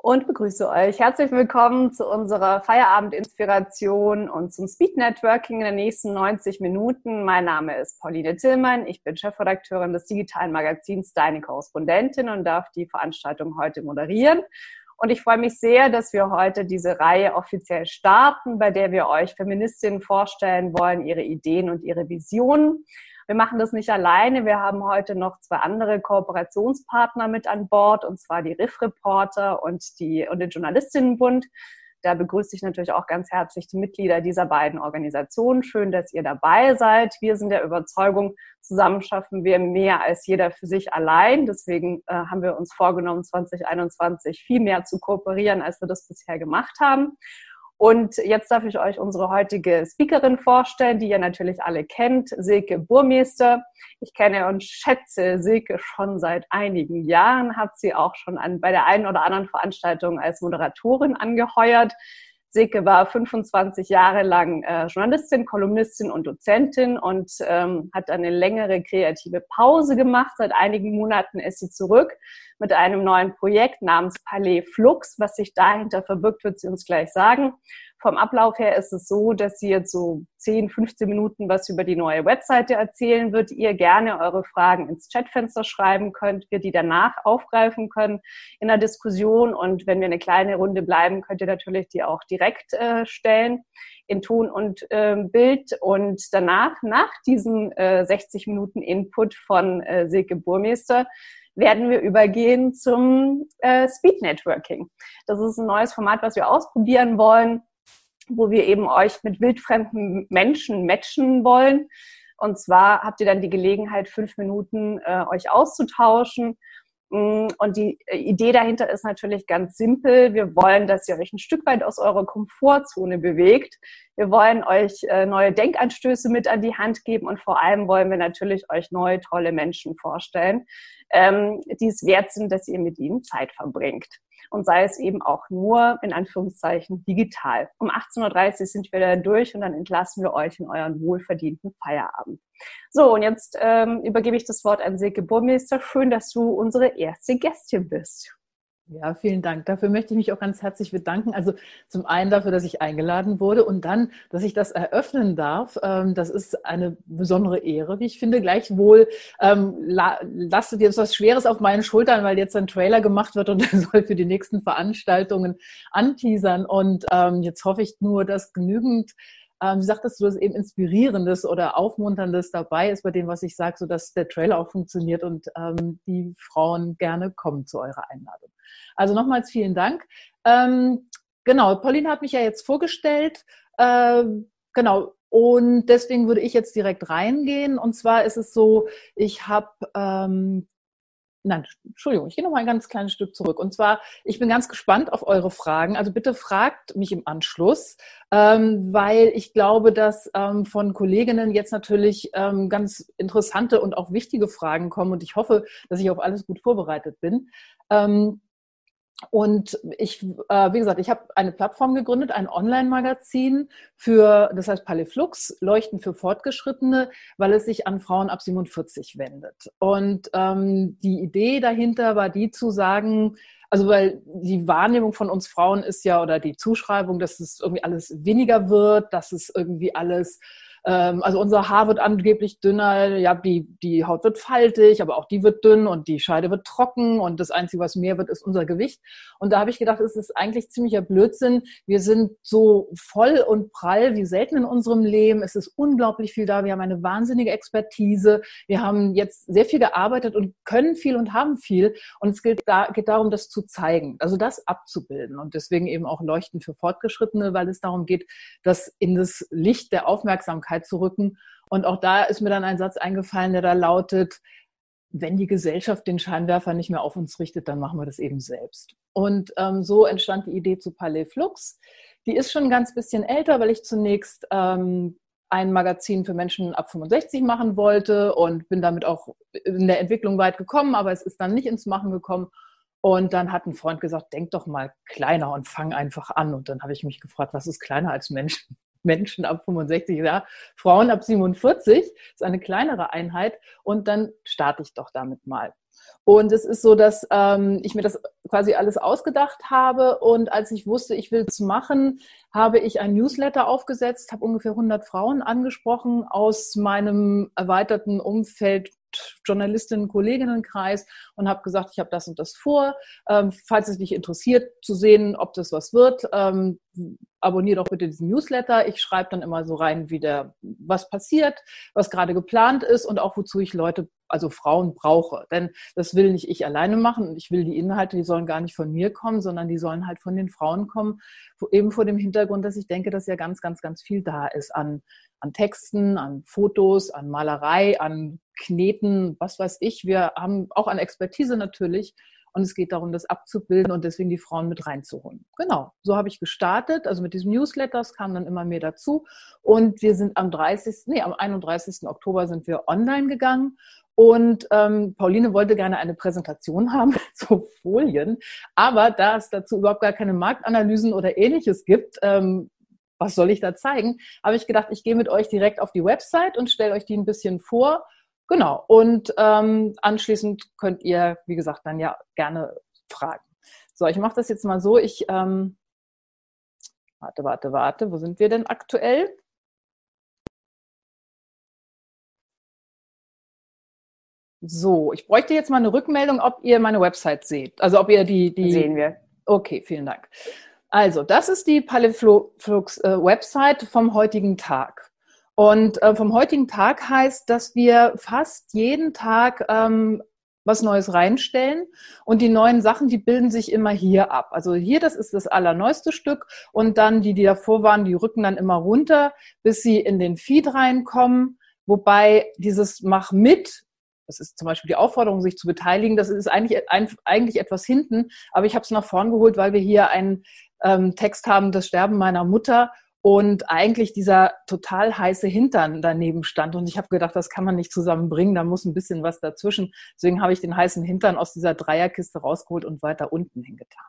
und begrüße euch. Herzlich willkommen zu unserer Feierabend-Inspiration und zum Speed Networking in den nächsten 90 Minuten. Mein Name ist Pauline Tillmann. Ich bin Chefredakteurin des digitalen Magazins Deine Korrespondentin und darf die Veranstaltung heute moderieren. Und ich freue mich sehr, dass wir heute diese Reihe offiziell starten, bei der wir euch Feministinnen vorstellen wollen, ihre Ideen und ihre Visionen. Wir machen das nicht alleine. Wir haben heute noch zwei andere Kooperationspartner mit an Bord, und zwar die Riff Reporter und, die, und den Journalistinnenbund. Da begrüße ich natürlich auch ganz herzlich die Mitglieder dieser beiden Organisationen. Schön, dass ihr dabei seid. Wir sind der Überzeugung, zusammen schaffen wir mehr als jeder für sich allein. Deswegen äh, haben wir uns vorgenommen, 2021 viel mehr zu kooperieren, als wir das bisher gemacht haben. Und jetzt darf ich euch unsere heutige Speakerin vorstellen, die ihr natürlich alle kennt, Silke Burmeister. Ich kenne und schätze Silke schon seit einigen Jahren, habe sie auch schon an, bei der einen oder anderen Veranstaltung als Moderatorin angeheuert. Silke war 25 Jahre lang äh, Journalistin, Kolumnistin und Dozentin und ähm, hat eine längere kreative Pause gemacht. Seit einigen Monaten ist sie zurück mit einem neuen Projekt namens Palais Flux. Was sich dahinter verbirgt, wird sie uns gleich sagen. Vom Ablauf her ist es so, dass sie jetzt so 10, 15 Minuten was über die neue Webseite erzählen wird. Ihr gerne eure Fragen ins Chatfenster schreiben könnt, wir die danach aufgreifen können in der Diskussion. Und wenn wir eine kleine Runde bleiben, könnt ihr natürlich die auch direkt äh, stellen in Ton und äh, Bild. Und danach, nach diesen äh, 60 Minuten Input von äh, Silke Burmeister, werden wir übergehen zum äh, Speed Networking. Das ist ein neues Format, was wir ausprobieren wollen wo wir eben euch mit wildfremden Menschen matchen wollen. Und zwar habt ihr dann die Gelegenheit, fünf Minuten äh, euch auszutauschen. Mm, und die äh, Idee dahinter ist natürlich ganz simpel. Wir wollen, dass ihr euch ein Stück weit aus eurer Komfortzone bewegt. Wir wollen euch äh, neue Denkanstöße mit an die Hand geben und vor allem wollen wir natürlich euch neue, tolle Menschen vorstellen, ähm, die es wert sind, dass ihr mit ihnen Zeit verbringt und sei es eben auch nur in Anführungszeichen digital. Um 18.30 Uhr sind wir da durch und dann entlassen wir euch in euren wohlverdienten Feierabend. So, und jetzt ähm, übergebe ich das Wort an Silke Burmeister. Schön, dass du unsere erste Gästin bist. Ja, vielen Dank. Dafür möchte ich mich auch ganz herzlich bedanken. Also zum einen dafür, dass ich eingeladen wurde und dann, dass ich das eröffnen darf. Ähm, das ist eine besondere Ehre, wie ich finde. Gleichwohl ähm, lastet jetzt was Schweres auf meinen Schultern, weil jetzt ein Trailer gemacht wird und der soll für die nächsten Veranstaltungen anteasern. Und ähm, jetzt hoffe ich nur, dass genügend ähm, sagtest du, dass eben Inspirierendes oder Aufmunterndes dabei ist bei dem, was ich sage, sodass der Trailer auch funktioniert und ähm, die Frauen gerne kommen zu eurer Einladung. Also nochmals vielen Dank. Ähm, genau, Pauline hat mich ja jetzt vorgestellt. Äh, genau, und deswegen würde ich jetzt direkt reingehen. Und zwar ist es so, ich habe ähm, Nein, Entschuldigung, ich gehe noch mal ein ganz kleines Stück zurück. Und zwar, ich bin ganz gespannt auf eure Fragen. Also bitte fragt mich im Anschluss, ähm, weil ich glaube, dass ähm, von Kolleginnen jetzt natürlich ähm, ganz interessante und auch wichtige Fragen kommen. Und ich hoffe, dass ich auf alles gut vorbereitet bin. Ähm, und ich, äh, wie gesagt, ich habe eine Plattform gegründet, ein Online-Magazin für, das heißt Paleflux, Leuchten für Fortgeschrittene, weil es sich an Frauen ab 47 wendet. Und ähm, die Idee dahinter war die zu sagen, also weil die Wahrnehmung von uns Frauen ist ja, oder die Zuschreibung, dass es irgendwie alles weniger wird, dass es irgendwie alles ähm, also unser Haar wird angeblich dünner, ja, die, die Haut wird faltig, aber auch die wird dünn und die Scheide wird trocken und das Einzige, was mehr wird, ist unser Gewicht. Und da habe ich gedacht, es ist eigentlich ziemlicher Blödsinn. Wir sind so voll und prall wie selten in unserem Leben. Es ist unglaublich viel da. Wir haben eine wahnsinnige Expertise. Wir haben jetzt sehr viel gearbeitet und können viel und haben viel. Und es geht, da, geht darum, das zu zeigen, also das abzubilden. Und deswegen eben auch Leuchten für Fortgeschrittene, weil es darum geht, das in das Licht der Aufmerksamkeit Aufmerksamkeit zu rücken. Und auch da ist mir dann ein Satz eingefallen, der da lautet, wenn die Gesellschaft den Scheinwerfer nicht mehr auf uns richtet, dann machen wir das eben selbst. Und ähm, so entstand die Idee zu Palais Flux. Die ist schon ein ganz bisschen älter, weil ich zunächst ähm, ein Magazin für Menschen ab 65 machen wollte und bin damit auch in der Entwicklung weit gekommen, aber es ist dann nicht ins Machen gekommen. Und dann hat ein Freund gesagt, denk doch mal kleiner und fang einfach an. Und dann habe ich mich gefragt, was ist kleiner als Menschen? Menschen ab 65, ja, Frauen ab 47 ist eine kleinere Einheit und dann starte ich doch damit mal. Und es ist so, dass ähm, ich mir das quasi alles ausgedacht habe. Und als ich wusste, ich will es machen, habe ich ein Newsletter aufgesetzt, habe ungefähr 100 Frauen angesprochen aus meinem erweiterten Umfeld Journalistinnen, Kolleginnenkreis und habe gesagt, ich habe das und das vor. Ähm, falls es dich interessiert, zu sehen, ob das was wird, ähm, abonniere doch bitte diesen Newsletter. Ich schreibe dann immer so rein, wie der, was passiert, was gerade geplant ist und auch wozu ich Leute, also Frauen brauche. Denn das will nicht ich alleine machen und ich will die Inhalte, die sollen gar nicht von mir kommen, sondern die sollen halt von den Frauen kommen, eben vor dem Hintergrund, dass ich denke, dass ja ganz, ganz, ganz viel da ist an, an Texten, an Fotos, an Malerei, an Kneten, was weiß ich. Wir haben auch an Expertise natürlich. Und es geht darum, das abzubilden und deswegen die Frauen mit reinzuholen. Genau, so habe ich gestartet. Also mit diesem Newsletter, es kam dann immer mehr dazu. Und wir sind am 30., nee, am 31. Oktober sind wir online gegangen. Und ähm, Pauline wollte gerne eine Präsentation haben, so Folien. Aber da es dazu überhaupt gar keine Marktanalysen oder ähnliches gibt, ähm, was soll ich da zeigen, habe ich gedacht, ich gehe mit euch direkt auf die Website und stelle euch die ein bisschen vor Genau. Und ähm, anschließend könnt ihr, wie gesagt, dann ja gerne fragen. So, ich mache das jetzt mal so. Ich ähm, warte, warte, warte. Wo sind wir denn aktuell? So, ich bräuchte jetzt mal eine Rückmeldung, ob ihr meine Website seht. Also ob ihr die, die sehen wir. Okay, vielen Dank. Also, das ist die Paliflux äh, Website vom heutigen Tag. Und äh, vom heutigen Tag heißt, dass wir fast jeden Tag ähm, was Neues reinstellen und die neuen Sachen, die bilden sich immer hier ab. Also hier, das ist das allerneueste Stück und dann die, die davor waren, die rücken dann immer runter, bis sie in den Feed reinkommen. Wobei dieses Mach mit, das ist zum Beispiel die Aufforderung, sich zu beteiligen, das ist eigentlich, eigentlich etwas hinten, aber ich habe es nach vorn geholt, weil wir hier einen ähm, Text haben, das Sterben meiner Mutter und eigentlich dieser total heiße Hintern daneben stand. Und ich habe gedacht, das kann man nicht zusammenbringen, da muss ein bisschen was dazwischen. Deswegen habe ich den heißen Hintern aus dieser Dreierkiste rausgeholt und weiter unten hingetan.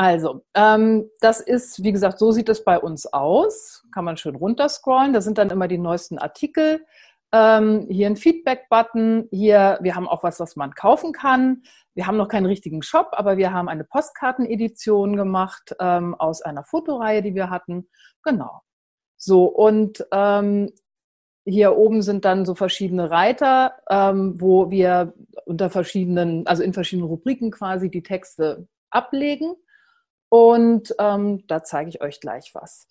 Also, ähm, das ist, wie gesagt, so sieht es bei uns aus. Kann man schön runterscrollen. Da sind dann immer die neuesten Artikel. Ähm, hier ein Feedback-Button. Hier, wir haben auch was, was man kaufen kann. Wir haben noch keinen richtigen Shop, aber wir haben eine Postkartenedition gemacht ähm, aus einer Fotoreihe, die wir hatten. Genau. So, und ähm, hier oben sind dann so verschiedene Reiter, ähm, wo wir unter verschiedenen, also in verschiedenen Rubriken quasi die Texte ablegen. Und ähm, da zeige ich euch gleich was.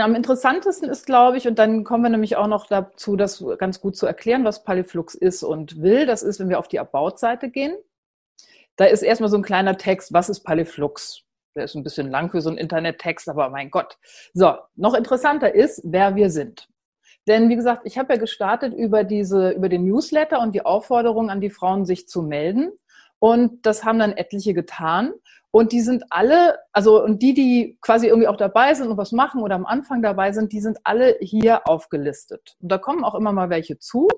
Am interessantesten ist, glaube ich, und dann kommen wir nämlich auch noch dazu, das ganz gut zu erklären, was Polyflux ist und will. Das ist, wenn wir auf die About-Seite gehen. Da ist erstmal so ein kleiner Text, was ist Polyflux? Der ist ein bisschen lang für so einen Internettext, aber mein Gott. So, noch interessanter ist, wer wir sind. Denn wie gesagt, ich habe ja gestartet über diese, über den Newsletter und die Aufforderung an die Frauen, sich zu melden. Und das haben dann etliche getan. Und die sind alle, also und die, die quasi irgendwie auch dabei sind und was machen oder am Anfang dabei sind, die sind alle hier aufgelistet. Und da kommen auch immer mal welche zu.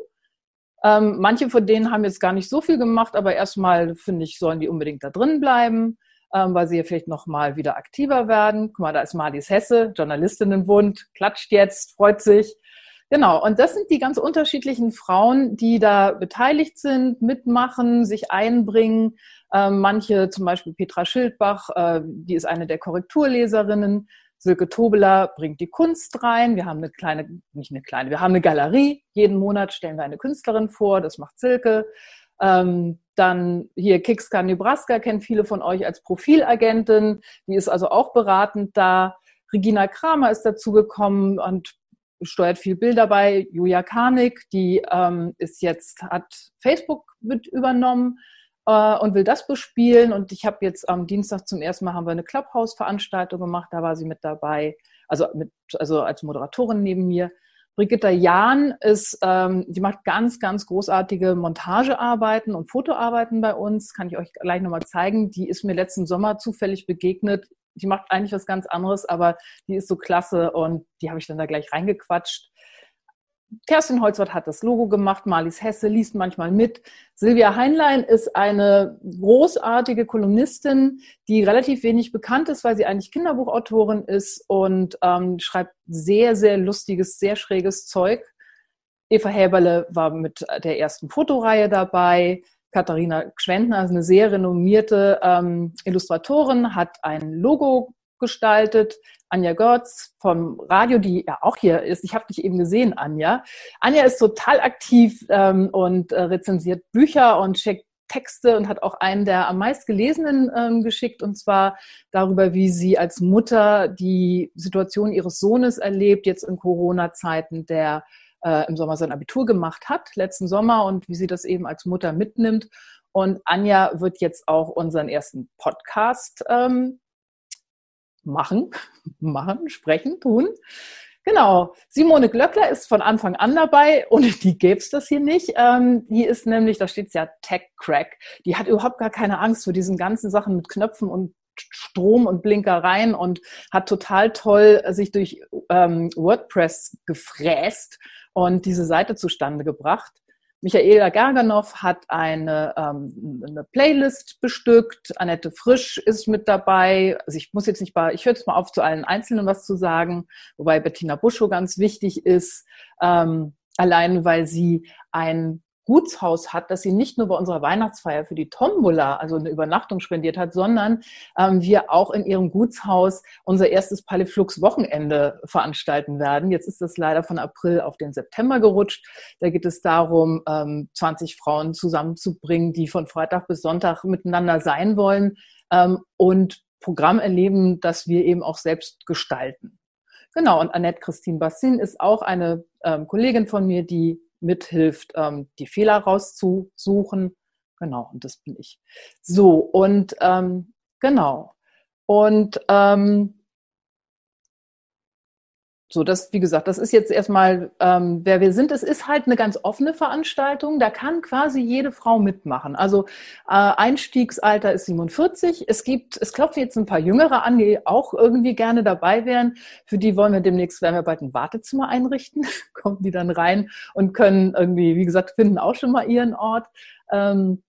Ähm, manche von denen haben jetzt gar nicht so viel gemacht, aber erstmal finde ich, sollen die unbedingt da drin bleiben, ähm, weil sie ja vielleicht noch mal wieder aktiver werden. Guck mal, da ist Marlies Hesse, Journalistinnenbund, klatscht jetzt, freut sich. Genau, und das sind die ganz unterschiedlichen Frauen, die da beteiligt sind, mitmachen, sich einbringen. Ähm, manche, zum Beispiel Petra Schildbach, äh, die ist eine der Korrekturleserinnen. Silke Tobeler bringt die Kunst rein. Wir haben eine kleine, nicht eine kleine, wir haben eine Galerie. Jeden Monat stellen wir eine Künstlerin vor, das macht Silke. Ähm, dann hier Kixka Nebraska kennt viele von euch als Profilagentin. Die ist also auch beratend da. Regina Kramer ist dazugekommen und steuert viel Bilder bei. Julia Karnik, die ähm, ist jetzt, hat Facebook mit übernommen äh, und will das bespielen. Und ich habe jetzt am Dienstag zum ersten Mal haben wir eine Clubhouse-Veranstaltung gemacht, da war sie mit dabei, also, mit, also als Moderatorin neben mir. Brigitta Jahn ist, ähm, die macht ganz, ganz großartige Montagearbeiten und Fotoarbeiten bei uns. Kann ich euch gleich nochmal zeigen. Die ist mir letzten Sommer zufällig begegnet die macht eigentlich was ganz anderes, aber die ist so klasse und die habe ich dann da gleich reingequatscht. Kerstin Holzwart hat das Logo gemacht, Marlies Hesse liest manchmal mit. Silvia Heinlein ist eine großartige Kolumnistin, die relativ wenig bekannt ist, weil sie eigentlich Kinderbuchautorin ist und ähm, schreibt sehr, sehr lustiges, sehr schräges Zeug. Eva Häberle war mit der ersten Fotoreihe dabei. Katharina Schwendner, also eine sehr renommierte ähm, Illustratorin, hat ein Logo gestaltet. Anja Görz vom Radio, die ja auch hier ist. Ich habe dich eben gesehen, Anja. Anja ist total aktiv ähm, und äh, rezensiert Bücher und schickt Texte und hat auch einen der am meist gelesenen ähm, geschickt, und zwar darüber, wie sie als Mutter die Situation ihres Sohnes erlebt, jetzt in Corona-Zeiten, der äh, im Sommer sein Abitur gemacht hat, letzten Sommer, und wie sie das eben als Mutter mitnimmt. Und Anja wird jetzt auch unseren ersten Podcast ähm, machen, machen, sprechen, tun. Genau. Simone Glöckler ist von Anfang an dabei. Ohne die gäbe es das hier nicht. Ähm, die ist nämlich, da steht es ja Tech Crack. Die hat überhaupt gar keine Angst vor diesen ganzen Sachen mit Knöpfen und Strom und Blinkereien und hat total toll sich durch ähm, WordPress gefräst und diese Seite zustande gebracht. Michaela Gerganow hat eine, ähm, eine Playlist bestückt. Annette Frisch ist mit dabei. Also ich muss jetzt nicht bei, ich höre jetzt mal auf, zu allen Einzelnen was zu sagen, wobei Bettina Buschow ganz wichtig ist, ähm, allein weil sie ein Gutshaus hat, dass sie nicht nur bei unserer Weihnachtsfeier für die Tombola, also eine Übernachtung spendiert hat, sondern ähm, wir auch in ihrem Gutshaus unser erstes Paliflux-Wochenende veranstalten werden. Jetzt ist das leider von April auf den September gerutscht. Da geht es darum, ähm, 20 Frauen zusammenzubringen, die von Freitag bis Sonntag miteinander sein wollen ähm, und Programm erleben, das wir eben auch selbst gestalten. Genau, und Annette Christine Bassin ist auch eine ähm, Kollegin von mir, die mithilft, ähm, die Fehler rauszusuchen. Genau, und das bin ich. So, und ähm, genau. Und ähm, so, das, wie gesagt, das ist jetzt erstmal, ähm, wer wir sind. Es ist halt eine ganz offene Veranstaltung. Da kann quasi jede Frau mitmachen. Also äh, Einstiegsalter ist 47. Es gibt, es klopfen jetzt ein paar Jüngere an, die auch irgendwie gerne dabei wären. Für die wollen wir demnächst, werden wir bald ein Wartezimmer einrichten. Kommen die dann rein und können irgendwie, wie gesagt, finden auch schon mal ihren Ort. Ähm,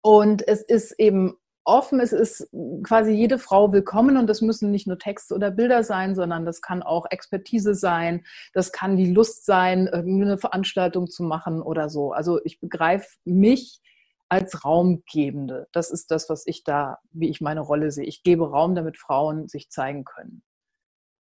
und es ist eben offen. Es ist quasi jede Frau willkommen und das müssen nicht nur Texte oder Bilder sein, sondern das kann auch Expertise sein. Das kann die Lust sein, irgendeine Veranstaltung zu machen oder so. Also ich begreife mich als Raumgebende. Das ist das, was ich da, wie ich meine Rolle sehe. Ich gebe Raum, damit Frauen sich zeigen können.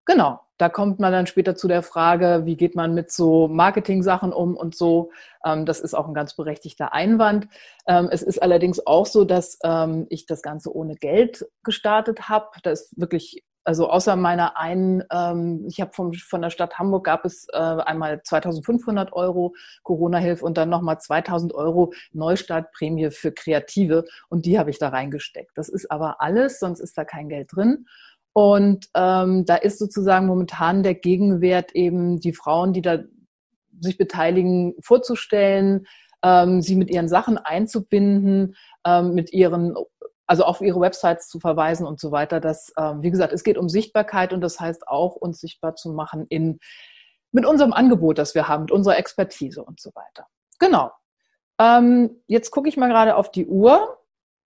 Genau, da kommt man dann später zu der Frage, wie geht man mit so Marketing-Sachen um und so. Ähm, das ist auch ein ganz berechtigter Einwand. Ähm, es ist allerdings auch so, dass ähm, ich das Ganze ohne Geld gestartet habe. Das ist wirklich, also außer meiner einen, ich habe von der Stadt Hamburg gab es äh, einmal 2500 Euro Corona-Hilfe und dann nochmal 2000 Euro Neustartprämie für Kreative und die habe ich da reingesteckt. Das ist aber alles, sonst ist da kein Geld drin. Und ähm, da ist sozusagen momentan der Gegenwert eben die Frauen, die da sich beteiligen, vorzustellen, ähm, sie mit ihren Sachen einzubinden, ähm, mit ihren, also auf ihre Websites zu verweisen und so weiter. Das, ähm, wie gesagt, es geht um Sichtbarkeit und das heißt auch, uns sichtbar zu machen in, mit unserem Angebot, das wir haben, mit unserer Expertise und so weiter. Genau. Ähm, jetzt gucke ich mal gerade auf die Uhr.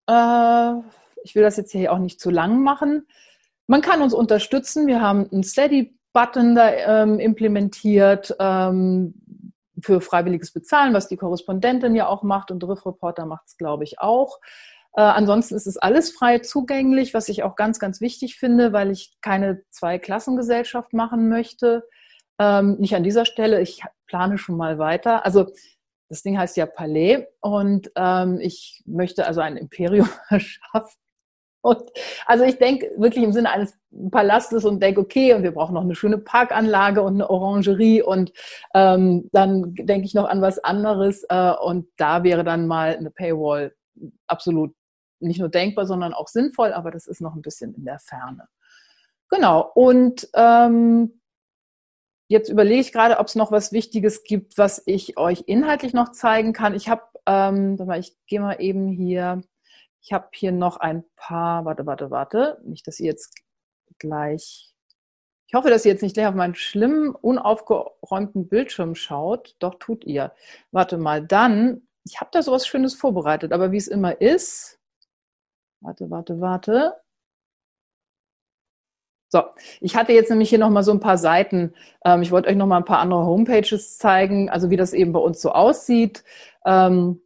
Äh, ich will das jetzt hier auch nicht zu lang machen. Man kann uns unterstützen. Wir haben einen Steady-Button da ähm, implementiert ähm, für freiwilliges Bezahlen, was die Korrespondentin ja auch macht und Riff Reporter macht es, glaube ich, auch. Äh, ansonsten ist es alles frei zugänglich, was ich auch ganz, ganz wichtig finde, weil ich keine Zwei-Klassengesellschaft machen möchte. Ähm, nicht an dieser Stelle, ich plane schon mal weiter. Also das Ding heißt ja Palais und ähm, ich möchte also ein Imperium erschaffen und also ich denke wirklich im Sinne eines Palastes und denke, okay, und wir brauchen noch eine schöne Parkanlage und eine Orangerie und ähm, dann denke ich noch an was anderes äh, und da wäre dann mal eine Paywall absolut nicht nur denkbar, sondern auch sinnvoll, aber das ist noch ein bisschen in der Ferne. Genau, und ähm, jetzt überlege ich gerade, ob es noch was Wichtiges gibt, was ich euch inhaltlich noch zeigen kann. Ich habe, ähm, ich gehe mal eben hier ich habe hier noch ein paar, warte, warte, warte, nicht, dass ihr jetzt gleich, ich hoffe, dass ihr jetzt nicht gleich auf meinen schlimmen, unaufgeräumten Bildschirm schaut. Doch, tut ihr. Warte mal, dann, ich habe da sowas Schönes vorbereitet, aber wie es immer ist, warte, warte, warte. So, ich hatte jetzt nämlich hier nochmal so ein paar Seiten. Ähm, ich wollte euch nochmal ein paar andere Homepages zeigen, also wie das eben bei uns so aussieht. Ähm,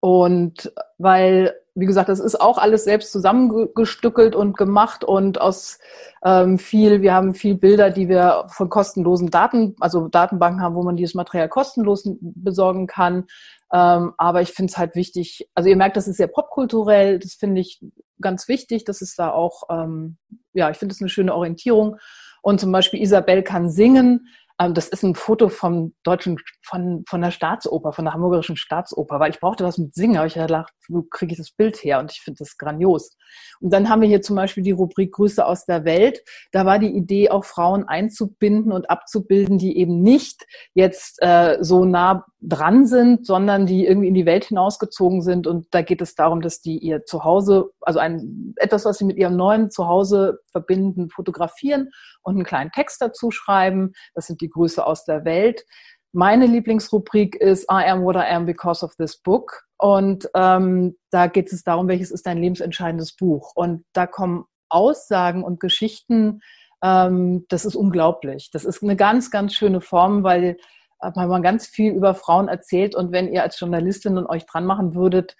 und weil, wie gesagt, das ist auch alles selbst zusammengestückelt und gemacht und aus ähm, viel, wir haben viel Bilder, die wir von kostenlosen Daten, also Datenbanken haben, wo man dieses Material kostenlos besorgen kann. Ähm, aber ich finde es halt wichtig, also ihr merkt, das ist sehr popkulturell, das finde ich ganz wichtig, das ist da auch, ähm, ja, ich finde es eine schöne Orientierung. Und zum Beispiel Isabel kann singen. Ähm, das ist ein Foto vom deutschen, von, von der Staatsoper, von der Hamburgerischen Staatsoper, weil ich brauchte was mit Singen, aber ich dachte, wo kriege ich das Bild her? Und ich finde das grandios. Und dann haben wir hier zum Beispiel die Rubrik Grüße aus der Welt. Da war die Idee, auch Frauen einzubinden und abzubilden, die eben nicht jetzt äh, so nah dran sind, sondern die irgendwie in die Welt hinausgezogen sind. Und da geht es darum, dass die ihr Zuhause, also ein, etwas, was sie mit ihrem neuen Zuhause verbinden, fotografieren und einen kleinen Text dazu schreiben. Das sind die Grüße aus der Welt. Meine Lieblingsrubrik ist I am what I am because of this book. Und ähm, da geht es darum, welches ist dein lebensentscheidendes Buch. Und da kommen Aussagen und Geschichten, ähm, das ist unglaublich. Das ist eine ganz, ganz schöne Form, weil weil man ganz viel über Frauen erzählt und wenn ihr als Journalistin euch dran machen würdet,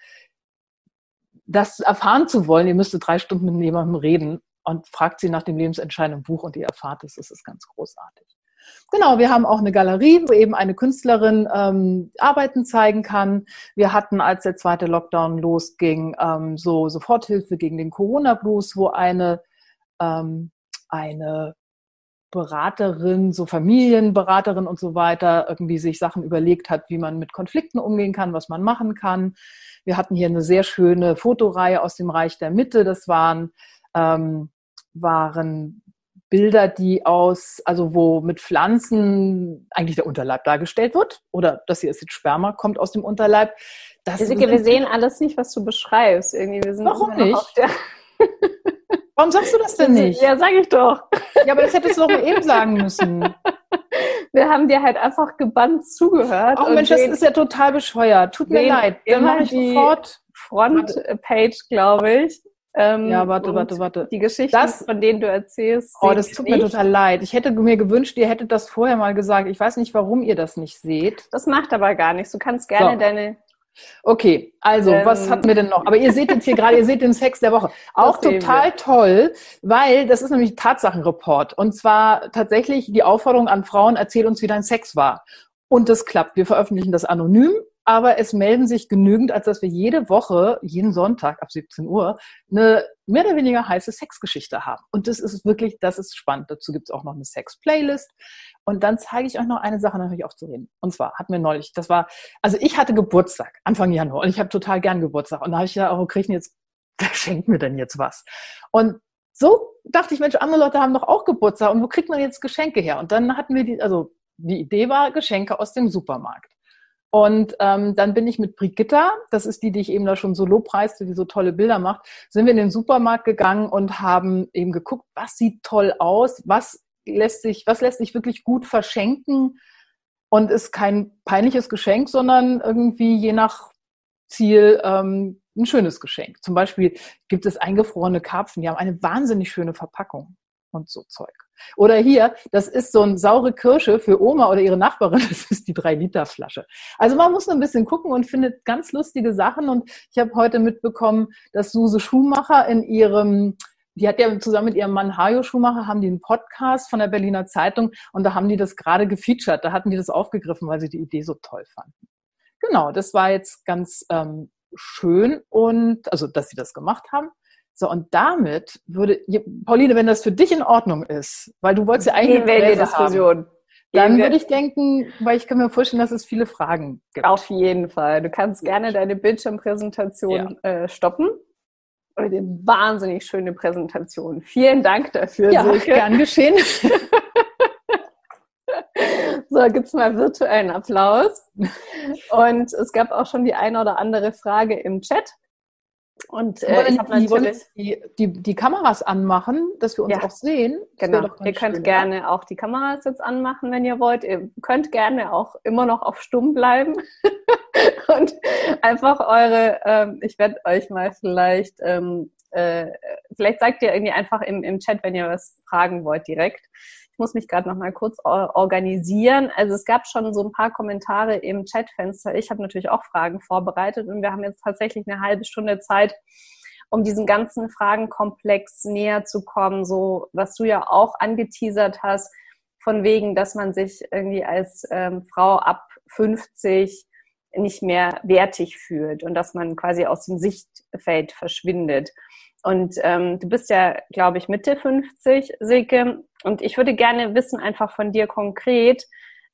das erfahren zu wollen, ihr müsstet drei Stunden mit jemandem reden und fragt sie nach dem lebensentscheidenden Buch und ihr erfahrt es, das ist ganz großartig. Genau, wir haben auch eine Galerie, wo eben eine Künstlerin ähm, Arbeiten zeigen kann. Wir hatten, als der zweite Lockdown losging, ähm, so Soforthilfe gegen den Corona-Blues, wo eine, ähm, eine Beraterin, so Familienberaterin und so weiter, irgendwie sich Sachen überlegt hat, wie man mit Konflikten umgehen kann, was man machen kann. Wir hatten hier eine sehr schöne Fotoreihe aus dem Reich der Mitte. Das waren, ähm, waren Bilder, die aus, also wo mit Pflanzen eigentlich der Unterleib dargestellt wird. Oder das hier ist jetzt Sperma, kommt aus dem Unterleib. Das wir sehen alles nicht, was du beschreibst. Irgendwie, wir sind Warum nicht? Warum sagst du das denn nicht? Ja, sag ich doch. Ja, aber das hättest du doch eben sagen müssen. Wir haben dir halt einfach gebannt zugehört. Oh Mensch, das ist ja total bescheuert. Tut mir leid. Dann mache ich sofort Frontpage, glaube ich. Ähm, ja, warte, warte, warte. Die Geschichten, das, von denen du erzählst. Oh, das tut mir total leid. Ich hätte mir gewünscht, ihr hättet das vorher mal gesagt. Ich weiß nicht, warum ihr das nicht seht. Das macht aber gar nichts. Du kannst gerne so. deine Okay, also ähm, was hatten wir denn noch? Aber ihr seht jetzt hier gerade, ihr seht den Sex der Woche. Auch total toll, weil das ist nämlich Tatsachenreport. Und zwar tatsächlich die Aufforderung an Frauen, erzähl uns, wie dein Sex war. Und das klappt. Wir veröffentlichen das anonym, aber es melden sich genügend, als dass wir jede Woche, jeden Sonntag ab 17 Uhr, eine mehr oder weniger heiße Sexgeschichte haben. Und das ist wirklich, das ist spannend. Dazu gibt es auch noch eine Sex-Playlist. Und dann zeige ich euch noch eine Sache, natürlich aufzureden. Und zwar hatten wir neulich, das war, also ich hatte Geburtstag, Anfang Januar, und ich habe total gern Geburtstag. Und da habe ich ja auch, denn jetzt, wer schenkt mir denn jetzt was? Und so dachte ich, Mensch, andere Leute haben doch auch Geburtstag und wo kriegt man jetzt Geschenke her? Und dann hatten wir die, also die Idee war Geschenke aus dem Supermarkt. Und ähm, dann bin ich mit Brigitta, das ist die, die ich eben da schon so lobpreiste, die so tolle Bilder macht, sind wir in den Supermarkt gegangen und haben eben geguckt, was sieht toll aus, was lässt sich, was lässt sich wirklich gut verschenken und ist kein peinliches Geschenk, sondern irgendwie je nach Ziel ähm, ein schönes Geschenk. Zum Beispiel gibt es eingefrorene Karpfen, die haben eine wahnsinnig schöne Verpackung und so Zeug. Oder hier, das ist so ein saure Kirsche für Oma oder ihre Nachbarin, das ist die 3-Liter-Flasche. Also man muss ein bisschen gucken und findet ganz lustige Sachen. Und ich habe heute mitbekommen, dass Suse Schumacher in ihrem die hat ja zusammen mit ihrem Mann Hajo Schumacher, haben die einen Podcast von der Berliner Zeitung und da haben die das gerade gefeatured. Da hatten die das aufgegriffen, weil sie die Idee so toll fanden. Genau, das war jetzt ganz ähm, schön und also, dass sie das gemacht haben. So, und damit würde, Pauline, wenn das für dich in Ordnung ist, weil du wolltest ja eigentlich eine Diskussion. Haben, dann würde ich denken, weil ich kann mir vorstellen, dass es viele Fragen gibt. Auf jeden Fall. Du kannst gerne deine Bildschirmpräsentation ja. äh, stoppen eine wahnsinnig schöne Präsentation. Vielen Dank dafür, ja, Silke. gern geschehen. so, gibt's mal virtuellen Applaus. Und es gab auch schon die eine oder andere Frage im Chat. Und äh, ich habe natürlich die, die, die, Kameras anmachen, dass wir uns ja, auch sehen. Das genau. Ihr könnt schön, gerne ja. auch die Kameras jetzt anmachen, wenn ihr wollt. Ihr könnt gerne auch immer noch auf stumm bleiben und einfach eure. Ähm, ich werde euch mal vielleicht ähm, äh, vielleicht sagt ihr irgendwie einfach im, im Chat, wenn ihr was fragen wollt direkt. Ich muss mich gerade noch mal kurz organisieren. Also es gab schon so ein paar Kommentare im Chatfenster. Ich habe natürlich auch Fragen vorbereitet und wir haben jetzt tatsächlich eine halbe Stunde Zeit, um diesen ganzen Fragenkomplex näher zu kommen, so was du ja auch angeteasert hast, von wegen, dass man sich irgendwie als ähm, Frau ab 50 nicht mehr wertig fühlt und dass man quasi aus dem Sichtfeld verschwindet. Und ähm, du bist ja, glaube ich, Mitte 50, Silke. Und ich würde gerne wissen, einfach von dir konkret,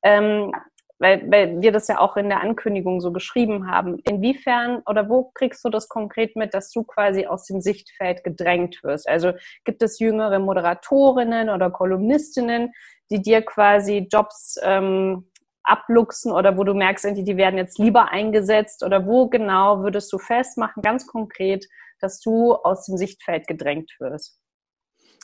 ähm, weil, weil wir das ja auch in der Ankündigung so geschrieben haben. Inwiefern oder wo kriegst du das konkret mit, dass du quasi aus dem Sichtfeld gedrängt wirst? Also gibt es jüngere Moderatorinnen oder Kolumnistinnen, die dir quasi Jobs ähm, abluchsen oder wo du merkst, die werden jetzt lieber eingesetzt oder wo genau würdest du festmachen, ganz konkret, dass du aus dem Sichtfeld gedrängt wirst?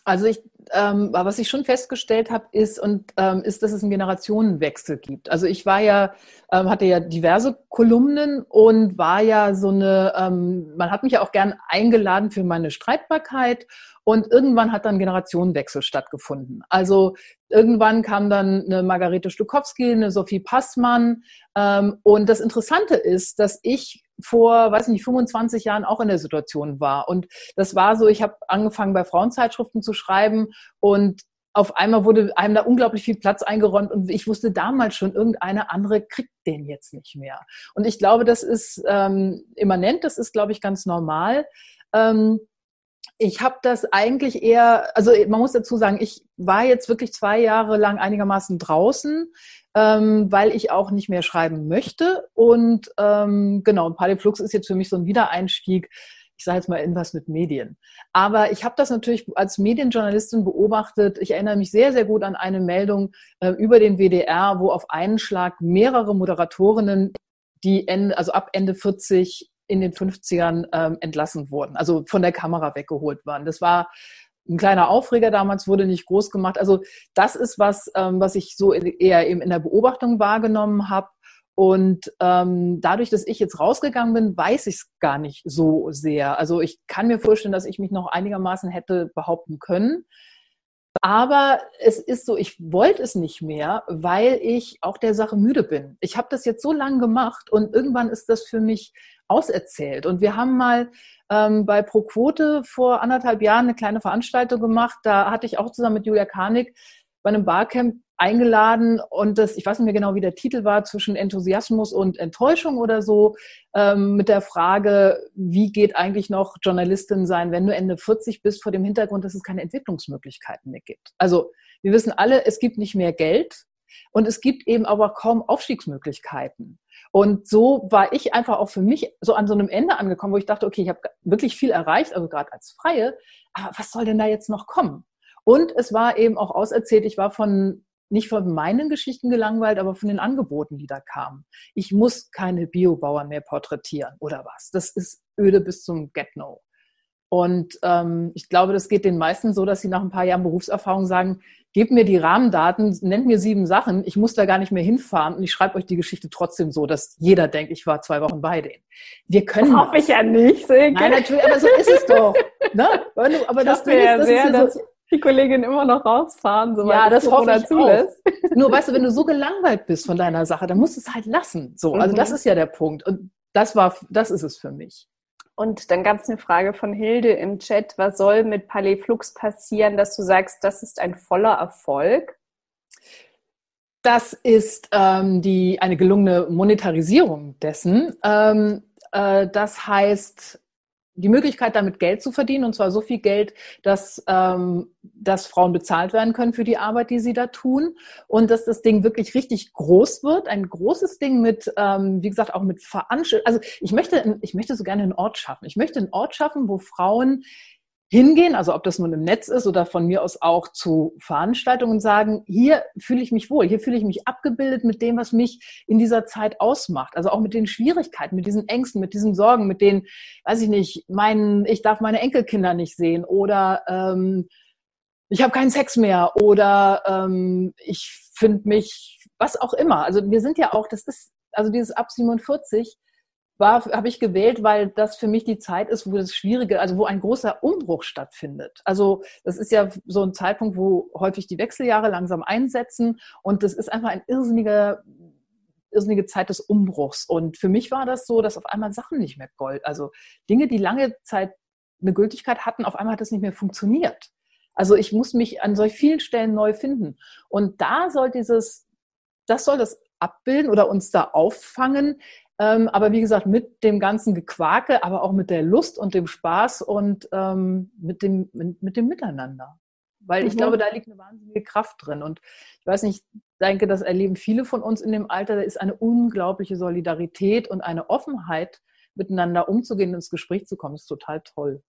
Also ich, ähm, was ich schon festgestellt habe, ist und ähm, ist, dass es einen Generationenwechsel gibt. Also ich war ja, ähm, hatte ja diverse Kolumnen und war ja so eine, ähm, man hat mich ja auch gern eingeladen für meine Streitbarkeit und irgendwann hat dann Generationenwechsel stattgefunden. Also irgendwann kam dann eine Margarete Stukowski, eine Sophie Passmann ähm, und das Interessante ist, dass ich vor, weiß nicht, 25 Jahren auch in der Situation war. Und das war so, ich habe angefangen bei Frauenzeitschriften zu schreiben und auf einmal wurde einem da unglaublich viel Platz eingeräumt und ich wusste damals schon, irgendeine andere kriegt den jetzt nicht mehr. Und ich glaube, das ist ähm, immanent, das ist, glaube ich, ganz normal. Ähm, ich habe das eigentlich eher, also man muss dazu sagen, ich war jetzt wirklich zwei Jahre lang einigermaßen draußen ähm, weil ich auch nicht mehr schreiben möchte. Und ähm, genau, Paliflux ist jetzt für mich so ein Wiedereinstieg. Ich sage jetzt mal irgendwas mit Medien. Aber ich habe das natürlich als Medienjournalistin beobachtet. Ich erinnere mich sehr, sehr gut an eine Meldung äh, über den WDR, wo auf einen Schlag mehrere Moderatorinnen, die Ende, also ab Ende 40 in den 50ern ähm, entlassen wurden, also von der Kamera weggeholt waren. Das war ein kleiner Aufreger damals wurde nicht groß gemacht. Also das ist was, ähm, was ich so eher eben in der Beobachtung wahrgenommen habe. Und ähm, dadurch, dass ich jetzt rausgegangen bin, weiß ich es gar nicht so sehr. Also ich kann mir vorstellen, dass ich mich noch einigermaßen hätte behaupten können. Aber es ist so, ich wollte es nicht mehr, weil ich auch der Sache müde bin. Ich habe das jetzt so lange gemacht und irgendwann ist das für mich auserzählt. Und wir haben mal ähm, bei ProQuote vor anderthalb Jahren eine kleine Veranstaltung gemacht. Da hatte ich auch zusammen mit Julia Karnig bei einem Barcamp eingeladen und das, ich weiß nicht mehr genau, wie der Titel war, zwischen Enthusiasmus und Enttäuschung oder so, ähm, mit der Frage, wie geht eigentlich noch Journalistin sein, wenn du Ende 40 bist, vor dem Hintergrund, dass es keine Entwicklungsmöglichkeiten mehr gibt. Also wir wissen alle, es gibt nicht mehr Geld und es gibt eben aber kaum Aufstiegsmöglichkeiten. Und so war ich einfach auch für mich so an so einem Ende angekommen, wo ich dachte, okay, ich habe wirklich viel erreicht, also gerade als Freie, aber was soll denn da jetzt noch kommen? Und es war eben auch auserzählt, ich war von nicht von meinen Geschichten gelangweilt, aber von den Angeboten, die da kamen. Ich muss keine Biobauern mehr porträtieren oder was. Das ist öde bis zum Get-No. Und ähm, ich glaube, das geht den meisten so, dass sie nach ein paar Jahren Berufserfahrung sagen, gebt mir die Rahmendaten, nennt mir sieben Sachen, ich muss da gar nicht mehr hinfahren und ich schreibe euch die Geschichte trotzdem so, dass jeder denkt, ich war zwei Wochen bei denen. Wir können. Das hoffe ich ja nicht, Silke. Nein, natürlich, aber so ist es doch. Ne? Aber das, das, ja das sehr, ist ja so, die Kollegin immer noch rausfahren, so ja, das hoffe ich zulässt. Nur weißt du, wenn du so gelangweilt bist von deiner Sache, dann musst du es halt lassen. So, also mhm. das ist ja der Punkt. Und das war, das ist es für mich. Und dann gab es eine Frage von Hilde im Chat, was soll mit Palais Flux passieren, dass du sagst, das ist ein voller Erfolg? Das ist ähm, die, eine gelungene Monetarisierung dessen. Ähm, äh, das heißt, die Möglichkeit, damit Geld zu verdienen, und zwar so viel Geld, dass, ähm, dass Frauen bezahlt werden können für die Arbeit, die sie da tun. Und dass das Ding wirklich richtig groß wird. Ein großes Ding mit, ähm, wie gesagt, auch mit Veranstaltungen. Also ich möchte, ich möchte so gerne einen Ort schaffen. Ich möchte einen Ort schaffen, wo Frauen hingehen, also ob das nun im Netz ist oder von mir aus auch zu Veranstaltungen sagen, hier fühle ich mich wohl, hier fühle ich mich abgebildet mit dem, was mich in dieser Zeit ausmacht. Also auch mit den Schwierigkeiten, mit diesen Ängsten, mit diesen Sorgen, mit den, weiß ich nicht, meinen, ich darf meine Enkelkinder nicht sehen oder ähm, ich habe keinen Sex mehr oder ähm, ich finde mich, was auch immer. Also wir sind ja auch, das ist, also dieses ab 47, habe ich gewählt, weil das für mich die Zeit ist, wo das Schwierige, also wo ein großer Umbruch stattfindet. Also das ist ja so ein Zeitpunkt, wo häufig die Wechseljahre langsam einsetzen und das ist einfach ein irrsinniger irrsinnige Zeit des Umbruchs. Und für mich war das so, dass auf einmal Sachen nicht mehr gold, also Dinge, die lange Zeit eine Gültigkeit hatten, auf einmal hat das nicht mehr funktioniert. Also ich muss mich an solch vielen Stellen neu finden. Und da soll dieses, das soll das abbilden oder uns da auffangen, ähm, aber wie gesagt, mit dem ganzen Gequake, aber auch mit der Lust und dem Spaß und ähm, mit, dem, mit, mit dem Miteinander. Weil ich mhm. glaube, da liegt eine wahnsinnige Kraft drin. Und ich weiß nicht, denke, das erleben viele von uns in dem Alter. Da ist eine unglaubliche Solidarität und eine Offenheit, miteinander umzugehen, ins Gespräch zu kommen. Das ist total toll.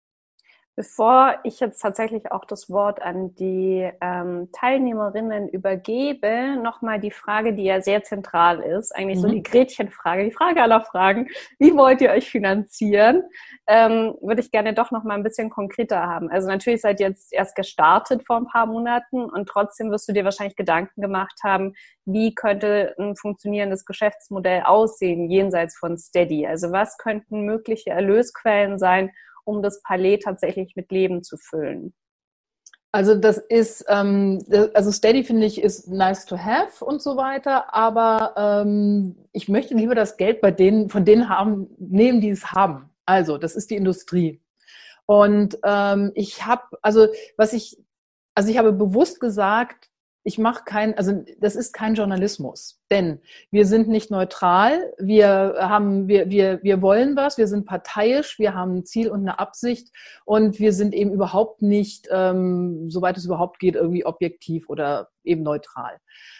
Bevor ich jetzt tatsächlich auch das Wort an die ähm, Teilnehmerinnen übergebe, nochmal die Frage, die ja sehr zentral ist, eigentlich mhm. so die Gretchenfrage, die Frage aller Fragen. Wie wollt ihr euch finanzieren? Ähm, würde ich gerne doch nochmal ein bisschen konkreter haben. Also natürlich seid ihr jetzt erst gestartet vor ein paar Monaten und trotzdem wirst du dir wahrscheinlich Gedanken gemacht haben, wie könnte ein funktionierendes Geschäftsmodell aussehen jenseits von Steady? Also was könnten mögliche Erlösquellen sein? Um das Palais tatsächlich mit Leben zu füllen? Also das ist, ähm, also Steady finde ich ist nice to have und so weiter, aber ähm, ich möchte lieber das Geld bei denen, von denen haben, nehmen, die es haben. Also das ist die Industrie. Und ähm, ich habe, also was ich, also ich habe bewusst gesagt, ich mache kein, also das ist kein Journalismus, denn wir sind nicht neutral, wir haben, wir, wir, wir wollen was, wir sind parteiisch, wir haben ein Ziel und eine Absicht und wir sind eben überhaupt nicht, ähm, soweit es überhaupt geht, irgendwie objektiv oder eben neutral.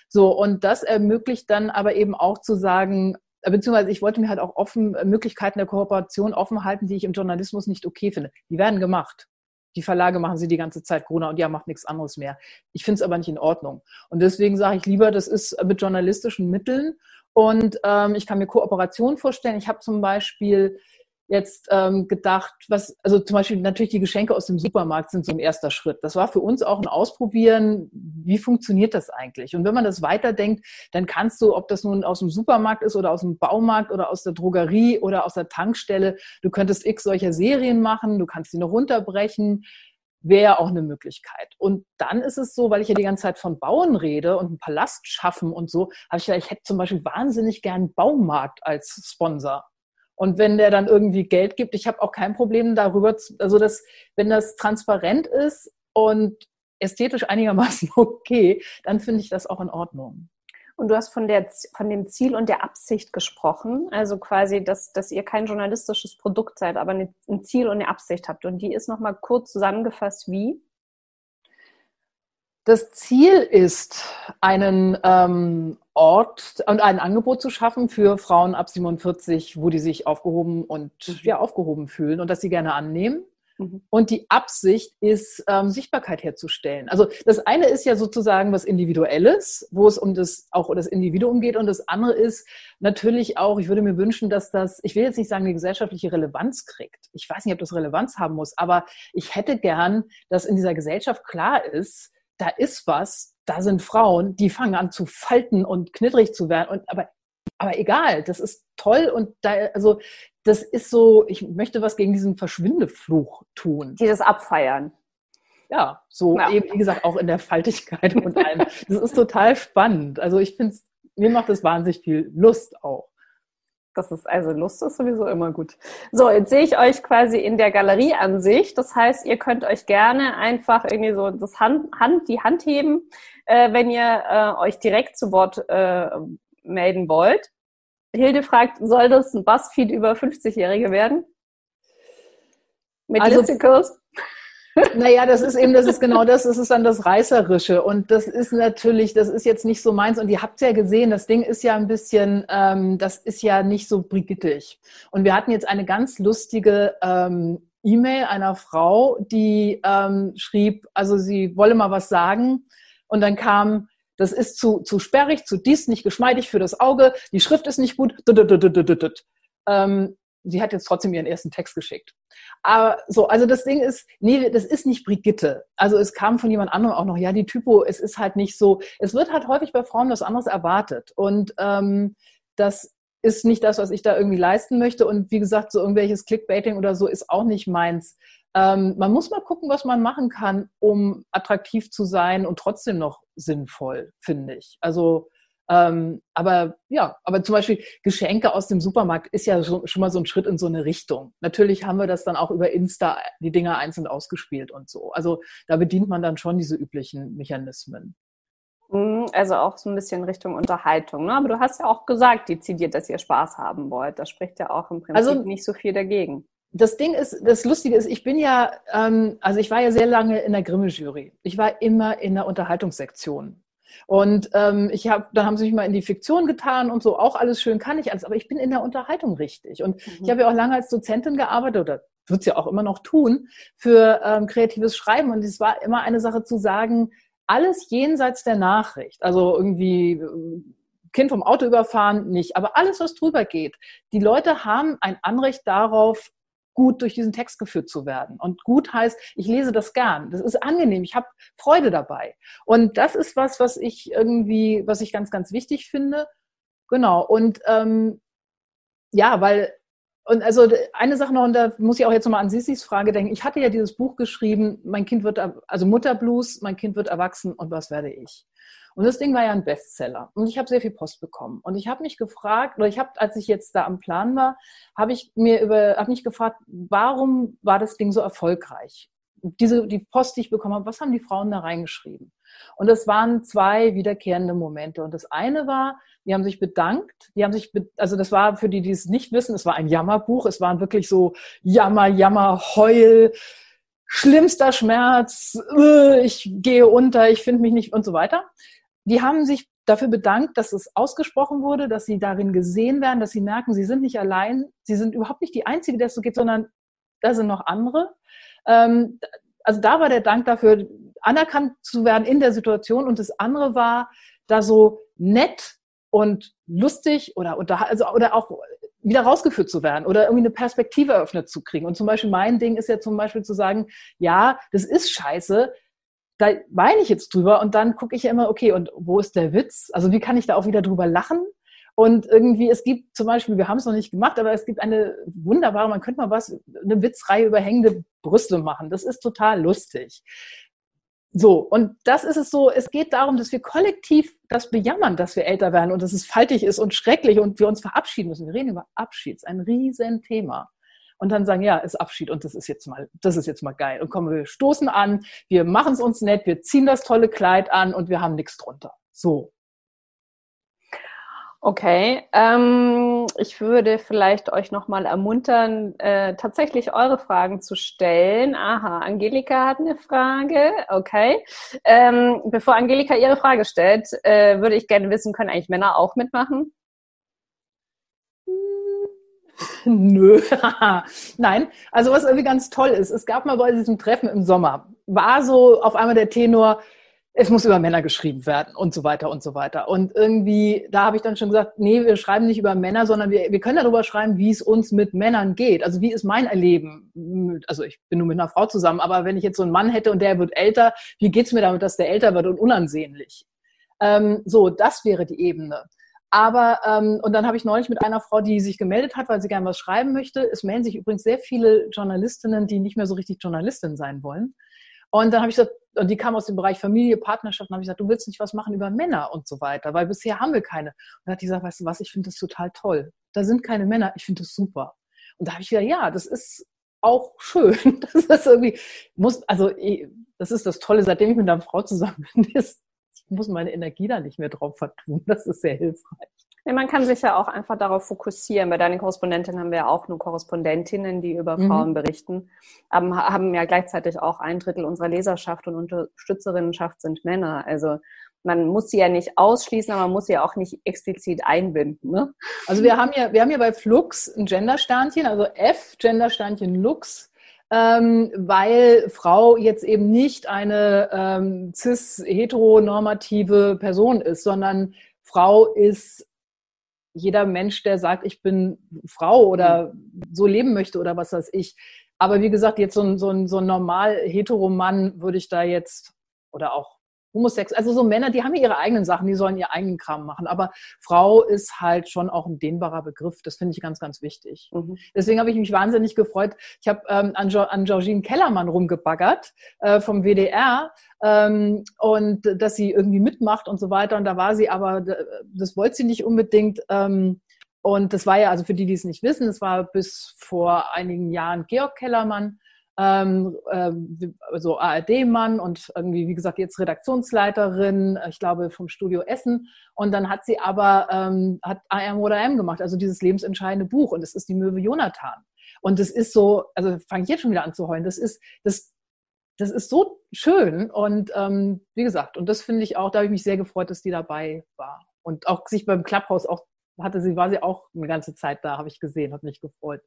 So, und das ermöglicht dann aber eben auch zu sagen, beziehungsweise ich wollte mir halt auch offen Möglichkeiten der Kooperation offen halten, die ich im Journalismus nicht okay finde. Die werden gemacht. Die Verlage machen sie die ganze Zeit Corona und ja, macht nichts anderes mehr. Ich finde es aber nicht in Ordnung. Und deswegen sage ich lieber, das ist mit journalistischen Mitteln. Und ähm, ich kann mir Kooperation vorstellen. Ich habe zum Beispiel jetzt ähm, gedacht, was, also zum Beispiel natürlich die Geschenke aus dem Supermarkt sind so ein erster Schritt. Das war für uns auch ein Ausprobieren, wie funktioniert das eigentlich? Und wenn man das weiterdenkt, dann kannst du, ob das nun aus dem Supermarkt ist oder aus dem Baumarkt oder aus der Drogerie oder aus der Tankstelle, du könntest x solcher Serien machen, du kannst sie noch runterbrechen wäre auch eine Möglichkeit. Und dann ist es so, weil ich ja die ganze Zeit von Bauen rede und einen Palast schaffen und so, habe ich ja, ich hätte zum Beispiel wahnsinnig gern Baumarkt als Sponsor. Und wenn der dann irgendwie Geld gibt, ich habe auch kein Problem darüber, zu, also dass, wenn das transparent ist und ästhetisch einigermaßen okay, dann finde ich das auch in Ordnung. Und du hast von, der, von dem Ziel und der Absicht gesprochen, also quasi, dass, dass ihr kein journalistisches Produkt seid, aber ein Ziel und eine Absicht habt. Und die ist nochmal kurz zusammengefasst wie? Das Ziel ist, einen ähm, Ort und ein Angebot zu schaffen für Frauen ab 47, wo die sich aufgehoben und ja aufgehoben fühlen und das sie gerne annehmen. Mhm. Und die Absicht ist, ähm, Sichtbarkeit herzustellen. Also das eine ist ja sozusagen was Individuelles, wo es um das auch um das Individuum geht. Und das andere ist natürlich auch, ich würde mir wünschen, dass das, ich will jetzt nicht sagen, eine gesellschaftliche Relevanz kriegt. Ich weiß nicht, ob das Relevanz haben muss, aber ich hätte gern, dass in dieser Gesellschaft klar ist, da ist was, da sind Frauen, die fangen an zu falten und knittrig zu werden. Und, aber, aber egal, das ist toll und da, also das ist so, ich möchte was gegen diesen Verschwindefluch tun. Die das abfeiern. Ja, so ja. eben, wie gesagt, auch in der Faltigkeit und allem. Das ist total spannend. Also ich finde mir macht das wahnsinnig viel Lust auch. Das ist also Lust ist sowieso immer gut. So, jetzt sehe ich euch quasi in der Galerieansicht. Das heißt, ihr könnt euch gerne einfach irgendwie so das Hand, Hand die Hand heben, äh, wenn ihr äh, euch direkt zu Wort äh, melden wollt. Hilde fragt, soll das ein Buzzfeed über 50-Jährige werden? Mit also, Listicles? Naja, das ist eben, das ist genau das, das ist dann das Reißerische. Und das ist natürlich, das ist jetzt nicht so meins. Und ihr habt ja gesehen, das Ding ist ja ein bisschen, ähm, das ist ja nicht so brigittig. Und wir hatten jetzt eine ganz lustige ähm, E-Mail einer Frau, die ähm, schrieb, also sie wolle mal was sagen. Und dann kam, das ist zu, zu sperrig, zu dies, nicht geschmeidig für das Auge, die Schrift ist nicht gut. Ähm, sie hat jetzt trotzdem ihren ersten Text geschickt. Aber so, also das Ding ist, nee, das ist nicht Brigitte. Also es kam von jemand anderem auch noch, ja, die Typo, es ist halt nicht so, es wird halt häufig bei Frauen was anderes erwartet. Und ähm, das ist nicht das, was ich da irgendwie leisten möchte. Und wie gesagt, so irgendwelches Clickbaiting oder so ist auch nicht meins. Ähm, man muss mal gucken, was man machen kann, um attraktiv zu sein und trotzdem noch sinnvoll, finde ich. Also, ähm, aber ja, aber zum Beispiel Geschenke aus dem Supermarkt ist ja schon, schon, mal so ein Schritt in so eine Richtung. Natürlich haben wir das dann auch über Insta die Dinger einzeln ausgespielt und so. Also da bedient man dann schon diese üblichen Mechanismen. Mhm, also auch so ein bisschen Richtung Unterhaltung. Ne? Aber du hast ja auch gesagt, dezidiert, dass ihr Spaß haben wollt. Das spricht ja auch im Prinzip also, nicht so viel dagegen. Das Ding ist, das Lustige ist, ich bin ja, ähm, also ich war ja sehr lange in der Grimme-Jury. Ich war immer in der Unterhaltungssektion. Und ähm, ich habe, dann haben sie mich mal in die Fiktion getan und so, auch alles schön kann ich alles, aber ich bin in der Unterhaltung richtig. Und mhm. ich habe ja auch lange als Dozentin gearbeitet oder wird es ja auch immer noch tun für ähm, kreatives Schreiben. Und es war immer eine Sache zu sagen, alles jenseits der Nachricht, also irgendwie äh, Kind vom Auto überfahren, nicht, aber alles, was drüber geht. Die Leute haben ein Anrecht darauf, gut durch diesen Text geführt zu werden. Und gut heißt, ich lese das gern. Das ist angenehm. Ich habe Freude dabei. Und das ist was, was ich irgendwie, was ich ganz, ganz wichtig finde. Genau. Und ähm, ja, weil und also eine Sache noch, und da muss ich auch jetzt nochmal an Sissis Frage denken. Ich hatte ja dieses Buch geschrieben, mein Kind wird, also Mutterblues, mein Kind wird erwachsen und was werde ich? Und das Ding war ja ein Bestseller. Und ich habe sehr viel Post bekommen. Und ich habe mich gefragt, oder ich habe, als ich jetzt da am Plan war, habe ich mir über, habe mich gefragt, warum war das Ding so erfolgreich? Diese, die Post, die ich bekommen habe, was haben die Frauen da reingeschrieben? Und es waren zwei wiederkehrende Momente. Und das eine war, die haben sich bedankt. Die haben sich, also das war für die, die es nicht wissen, es war ein Jammerbuch. Es waren wirklich so Jammer, Jammer, Heul, schlimmster Schmerz, äh, ich gehe unter, ich finde mich nicht und so weiter. Die haben sich dafür bedankt, dass es ausgesprochen wurde, dass sie darin gesehen werden, dass sie merken, sie sind nicht allein, sie sind überhaupt nicht die Einzige, der es so geht, sondern da sind noch andere. Ähm, also da war der Dank dafür, anerkannt zu werden in der Situation. Und das andere war, da so nett und lustig oder, oder, also, oder auch wieder rausgeführt zu werden oder irgendwie eine Perspektive eröffnet zu kriegen. Und zum Beispiel mein Ding ist ja zum Beispiel zu sagen, ja, das ist scheiße, da weine ich jetzt drüber und dann gucke ich ja immer, okay, und wo ist der Witz? Also wie kann ich da auch wieder drüber lachen? Und irgendwie, es gibt zum Beispiel, wir haben es noch nicht gemacht, aber es gibt eine wunderbare, man könnte mal was, eine Witzreihe über hängende Brüste machen. Das ist total lustig. So, und das ist es so, es geht darum, dass wir kollektiv das bejammern, dass wir älter werden und dass es faltig ist und schrecklich und wir uns verabschieden müssen. Wir reden über Abschied, ist ein riesen Thema. Und dann sagen, ja, ist Abschied und das ist jetzt mal, das ist jetzt mal geil. Und kommen wir stoßen an, wir machen es uns nett, wir ziehen das tolle Kleid an und wir haben nichts drunter. So. Okay, ähm, ich würde vielleicht euch nochmal ermuntern, äh, tatsächlich eure Fragen zu stellen. Aha, Angelika hat eine Frage. Okay. Ähm, bevor Angelika ihre Frage stellt, äh, würde ich gerne wissen, können eigentlich Männer auch mitmachen? Nö. Nein. Also was irgendwie ganz toll ist, es gab mal bei diesem Treffen im Sommer, war so auf einmal der Tenor, es muss über Männer geschrieben werden und so weiter und so weiter. Und irgendwie, da habe ich dann schon gesagt, nee, wir schreiben nicht über Männer, sondern wir, wir können darüber schreiben, wie es uns mit Männern geht. Also wie ist mein Erleben? Also ich bin nur mit einer Frau zusammen, aber wenn ich jetzt so einen Mann hätte und der wird älter, wie geht's mir damit, dass der älter wird und unansehnlich? Ähm, so, das wäre die Ebene. Aber, ähm, und dann habe ich neulich mit einer Frau, die sich gemeldet hat, weil sie gerne was schreiben möchte. Es melden sich übrigens sehr viele Journalistinnen, die nicht mehr so richtig Journalistin sein wollen. Und dann habe ich gesagt, und die kam aus dem Bereich Familie, Partnerschaft, und habe ich gesagt, du willst nicht was machen über Männer und so weiter, weil bisher haben wir keine. Und dann hat die gesagt, weißt du was, ich finde das total toll. Da sind keine Männer, ich finde das super. Und da habe ich gesagt, ja, das ist auch schön. Das ist irgendwie, muss, also das ist das Tolle, seitdem ich mit einer Frau zusammen bin, ist, ich muss meine Energie da nicht mehr drauf vertun. Das ist sehr hilfreich. Ja, man kann sich ja auch einfach darauf fokussieren. Bei deinen Korrespondentinnen haben wir ja auch nur Korrespondentinnen, die über mhm. Frauen berichten, aber haben ja gleichzeitig auch ein Drittel unserer Leserschaft und Unterstützerinnenschaft sind Männer. Also man muss sie ja nicht ausschließen, aber man muss sie ja auch nicht explizit einbinden. Ne? Also wir haben ja, wir haben ja bei Flux ein Gendersternchen, also F, Gendersternchen Lux, ähm, weil Frau jetzt eben nicht eine ähm, cis-heteronormative Person ist, sondern Frau ist jeder Mensch, der sagt, ich bin Frau oder so leben möchte oder was weiß ich. Aber wie gesagt, jetzt so ein, so ein, so ein normal hetero Mann würde ich da jetzt, oder auch Homosex, also so Männer, die haben ihre eigenen Sachen, die sollen ihr eigenen Kram machen. Aber Frau ist halt schon auch ein dehnbarer Begriff. Das finde ich ganz, ganz wichtig. Mhm. Deswegen habe ich mich wahnsinnig gefreut. Ich habe ähm, an, jo an Georgine Kellermann rumgebaggert äh, vom WDR ähm, und dass sie irgendwie mitmacht und so weiter. Und da war sie aber, das wollte sie nicht unbedingt. Ähm, und das war ja, also für die, die es nicht wissen, es war bis vor einigen Jahren Georg Kellermann, ähm, äh, also ARD-Mann und irgendwie, wie gesagt, jetzt Redaktionsleiterin, ich glaube, vom Studio Essen. Und dann hat sie aber, ähm, hat AM oder M gemacht, also dieses lebensentscheidende Buch. Und es ist die Möwe Jonathan. Und das ist so, also fange ich jetzt schon wieder an zu heulen, das ist, das, das ist so schön. Und ähm, wie gesagt, und das finde ich auch, da habe ich mich sehr gefreut, dass die dabei war. Und auch sich beim Clubhouse auch hatte sie, war sie auch eine ganze Zeit da, habe ich gesehen, hat mich gefreut.